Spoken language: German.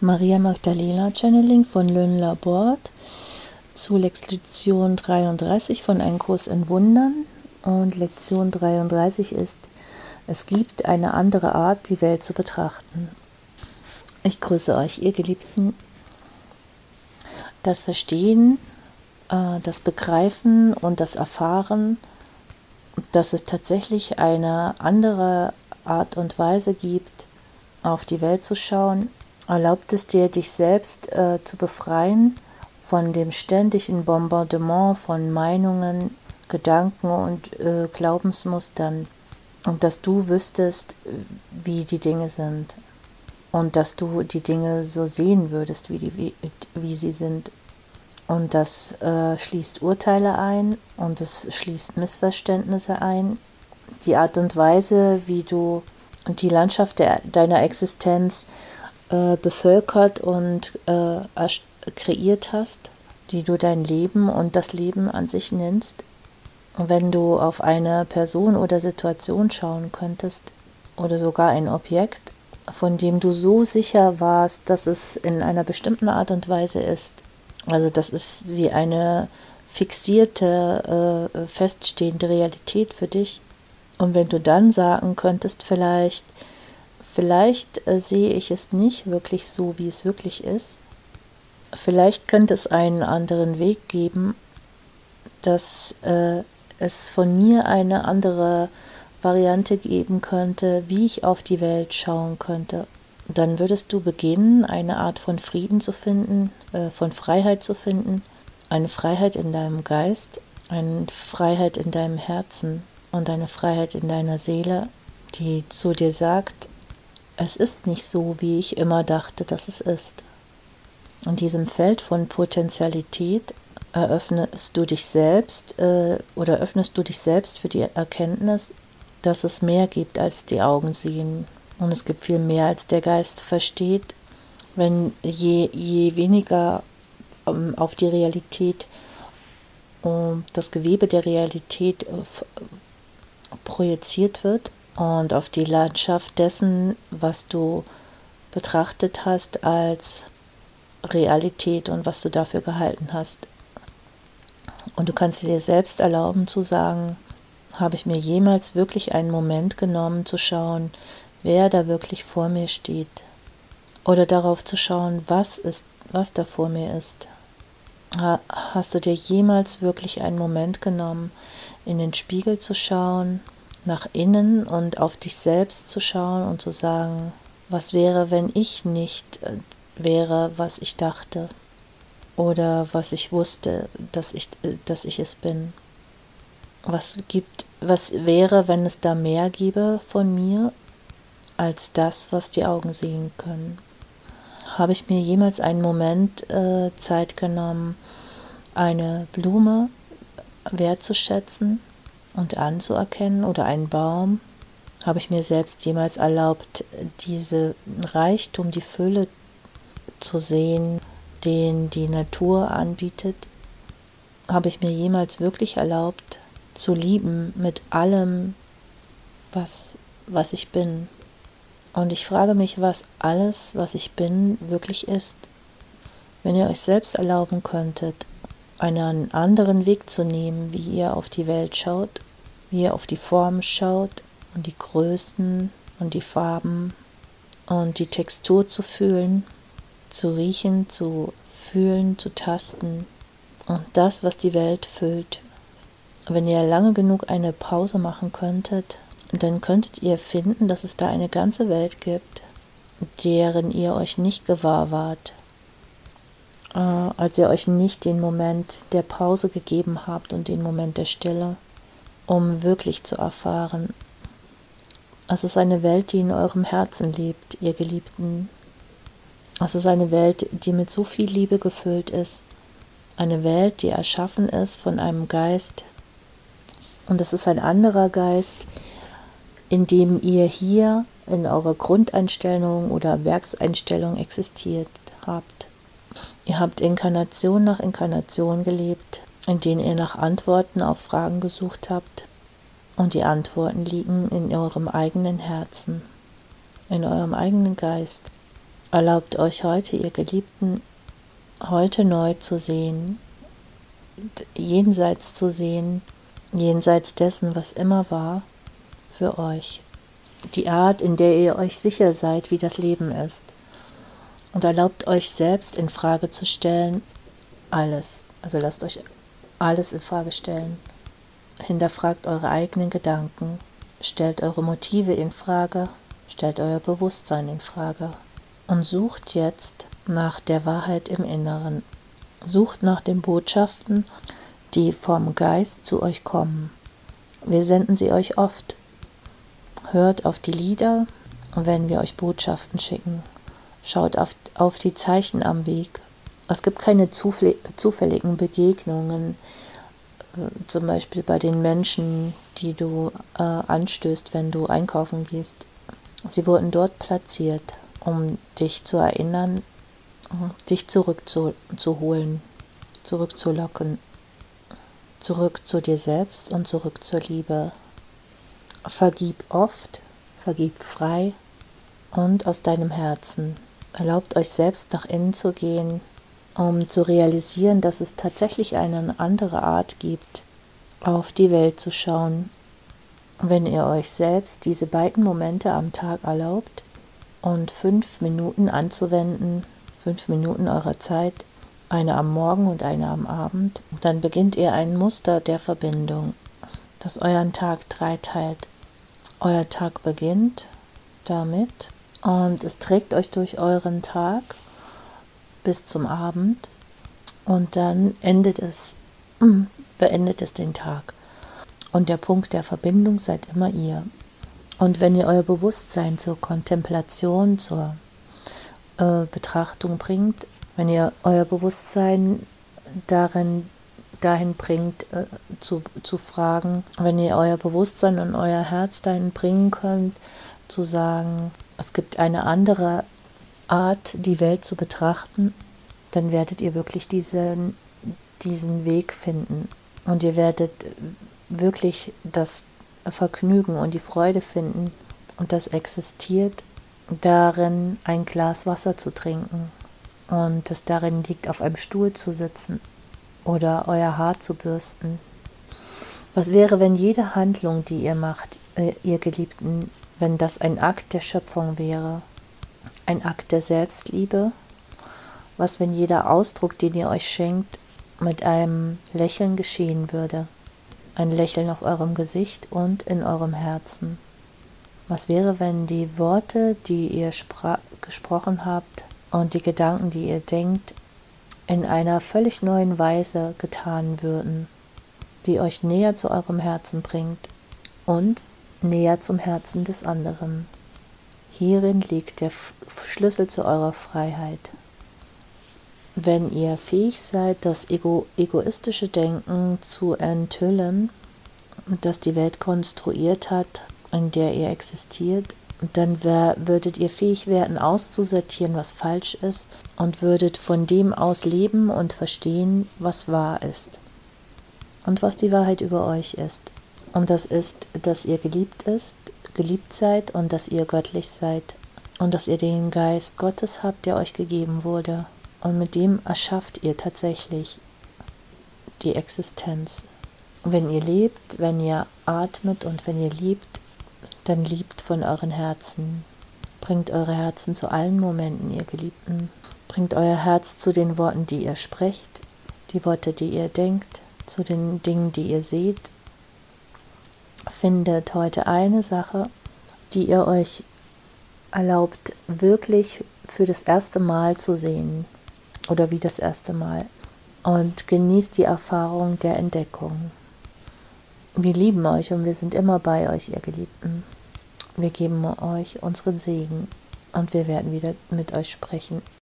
Maria Magdalena Channeling von Lönn Labort zu Lektion 33 von Ein Kurs in Wundern. Und Lektion 33 ist, es gibt eine andere Art, die Welt zu betrachten. Ich grüße euch, ihr Geliebten. Das Verstehen, äh, das Begreifen und das Erfahren, dass es tatsächlich eine andere Art und Weise gibt, auf die Welt zu schauen, erlaubt es dir, dich selbst äh, zu befreien von dem ständigen Bombardement von Meinungen, Gedanken und äh, Glaubensmustern und dass du wüsstest, wie die Dinge sind und dass du die Dinge so sehen würdest, wie, die, wie, wie sie sind. Und das äh, schließt Urteile ein und es schließt Missverständnisse ein. Die Art und Weise, wie du die Landschaft der, deiner Existenz äh, bevölkert und äh, kreiert hast, die du dein Leben und das Leben an sich nennst. wenn du auf eine Person oder Situation schauen könntest oder sogar ein Objekt, von dem du so sicher warst, dass es in einer bestimmten Art und Weise ist, also das ist wie eine fixierte, äh, feststehende Realität für dich. Und wenn du dann sagen könntest, vielleicht, vielleicht äh, sehe ich es nicht wirklich so, wie es wirklich ist, vielleicht könnte es einen anderen Weg geben, dass äh, es von mir eine andere Variante geben könnte, wie ich auf die Welt schauen könnte. Dann würdest du beginnen, eine Art von Frieden zu finden, äh, von Freiheit zu finden, eine Freiheit in deinem Geist, eine Freiheit in deinem Herzen und eine Freiheit in deiner Seele, die zu dir sagt, es ist nicht so, wie ich immer dachte, dass es ist. In diesem Feld von Potentialität eröffnest du dich selbst äh, oder öffnest du dich selbst für die Erkenntnis, dass es mehr gibt, als die Augen sehen, und es gibt viel mehr, als der Geist versteht. Wenn je, je weniger ähm, auf die Realität, um, das Gewebe der Realität äh, projiziert wird und auf die Landschaft dessen, was du betrachtet hast als Realität und was du dafür gehalten hast. Und du kannst dir selbst erlauben zu sagen, habe ich mir jemals wirklich einen Moment genommen zu schauen, wer da wirklich vor mir steht. Oder darauf zu schauen, was ist, was da vor mir ist. Hast du dir jemals wirklich einen Moment genommen, in den Spiegel zu schauen, nach innen und auf dich selbst zu schauen und zu sagen, was wäre, wenn ich nicht äh, wäre, was ich dachte oder was ich wusste, dass ich, äh, dass ich es bin? Was gibt, was wäre, wenn es da mehr gäbe von mir als das, was die Augen sehen können. Habe ich mir jemals einen Moment äh, Zeit genommen, eine Blume wertzuschätzen und anzuerkennen oder einen Baum? Habe ich mir selbst jemals erlaubt, diese Reichtum, die Fülle zu sehen, den die Natur anbietet? Habe ich mir jemals wirklich erlaubt, zu lieben mit allem, was, was ich bin? Und ich frage mich, was alles, was ich bin, wirklich ist. Wenn ihr euch selbst erlauben könntet, einen anderen Weg zu nehmen, wie ihr auf die Welt schaut, wie ihr auf die Formen schaut und die Größen und die Farben und die Textur zu fühlen, zu riechen, zu fühlen, zu tasten und das, was die Welt füllt. Wenn ihr lange genug eine Pause machen könntet dann könntet ihr finden, dass es da eine ganze Welt gibt, deren ihr euch nicht gewahr wart, äh, als ihr euch nicht den Moment der Pause gegeben habt und den Moment der Stille, um wirklich zu erfahren. Es ist eine Welt, die in eurem Herzen lebt, ihr Geliebten. Es ist eine Welt, die mit so viel Liebe gefüllt ist. Eine Welt, die erschaffen ist von einem Geist. Und es ist ein anderer Geist, indem ihr hier in eurer Grundeinstellung oder Werkseinstellung existiert habt. Ihr habt Inkarnation nach Inkarnation gelebt, in denen ihr nach Antworten auf Fragen gesucht habt. Und die Antworten liegen in eurem eigenen Herzen, in eurem eigenen Geist. Erlaubt euch heute, ihr Geliebten, heute neu zu sehen, jenseits zu sehen, jenseits dessen, was immer war, für euch. Die Art, in der ihr euch sicher seid, wie das Leben ist. Und erlaubt euch selbst in Frage zu stellen, alles. Also lasst euch alles in Frage stellen. Hinterfragt eure eigenen Gedanken, stellt eure Motive in Frage, stellt euer Bewusstsein in Frage und sucht jetzt nach der Wahrheit im Inneren. Sucht nach den Botschaften, die vom Geist zu euch kommen. Wir senden sie euch oft. Hört auf die Lieder, wenn wir euch Botschaften schicken. Schaut auf, auf die Zeichen am Weg. Es gibt keine zufälligen Begegnungen, äh, zum Beispiel bei den Menschen, die du äh, anstößt, wenn du einkaufen gehst. Sie wurden dort platziert, um dich zu erinnern, dich zurückzuholen, zurückzulocken, zurück zu dir selbst und zurück zur Liebe. Vergib oft, vergib frei und aus deinem Herzen. Erlaubt euch selbst nach innen zu gehen, um zu realisieren, dass es tatsächlich eine andere Art gibt, auf die Welt zu schauen. Wenn ihr euch selbst diese beiden Momente am Tag erlaubt und fünf Minuten anzuwenden, fünf Minuten eurer Zeit, eine am Morgen und eine am Abend, dann beginnt ihr ein Muster der Verbindung, das euren Tag dreiteilt. Euer Tag beginnt damit und es trägt euch durch euren Tag bis zum Abend und dann endet es, mm, beendet es den Tag. Und der Punkt der Verbindung seid immer ihr. Und wenn ihr euer Bewusstsein zur Kontemplation, zur äh, Betrachtung bringt, wenn ihr euer Bewusstsein darin, dahin bringt, äh, zu, zu fragen, wenn ihr euer Bewusstsein und euer Herz dahin bringen könnt, zu sagen, es gibt eine andere Art, die Welt zu betrachten, dann werdet ihr wirklich diesen, diesen Weg finden. Und ihr werdet wirklich das Vergnügen und die Freude finden. Und das existiert darin, ein Glas Wasser zu trinken. Und es darin liegt, auf einem Stuhl zu sitzen oder euer Haar zu bürsten. Was wäre, wenn jede Handlung, die ihr macht, äh, ihr Geliebten, wenn das ein Akt der Schöpfung wäre? Ein Akt der Selbstliebe? Was, wenn jeder Ausdruck, den ihr euch schenkt, mit einem Lächeln geschehen würde? Ein Lächeln auf eurem Gesicht und in eurem Herzen. Was wäre, wenn die Worte, die ihr gesprochen habt und die Gedanken, die ihr denkt, in einer völlig neuen Weise getan würden, die euch näher zu eurem Herzen bringt und näher zum Herzen des anderen? Hierin liegt der Schlüssel zu eurer Freiheit. Wenn ihr fähig seid, das ego egoistische Denken zu enthüllen, das die Welt konstruiert hat, in der ihr existiert, dann würdet ihr fähig werden, auszusortieren, was falsch ist, und würdet von dem aus leben und verstehen, was wahr ist und was die Wahrheit über euch ist. Und das ist, dass ihr geliebt ist, geliebt seid und dass ihr göttlich seid und dass ihr den Geist Gottes habt, der euch gegeben wurde. Und mit dem erschafft ihr tatsächlich die Existenz. Wenn ihr lebt, wenn ihr atmet und wenn ihr liebt, dann liebt von euren Herzen. Bringt eure Herzen zu allen Momenten, ihr Geliebten. Bringt euer Herz zu den Worten, die ihr sprecht, die Worte, die ihr denkt, zu den Dingen, die ihr seht, findet heute eine Sache, die ihr euch erlaubt, wirklich für das erste Mal zu sehen oder wie das erste Mal und genießt die Erfahrung der Entdeckung. Wir lieben euch und wir sind immer bei euch, ihr Geliebten. Wir geben euch unseren Segen und wir werden wieder mit euch sprechen.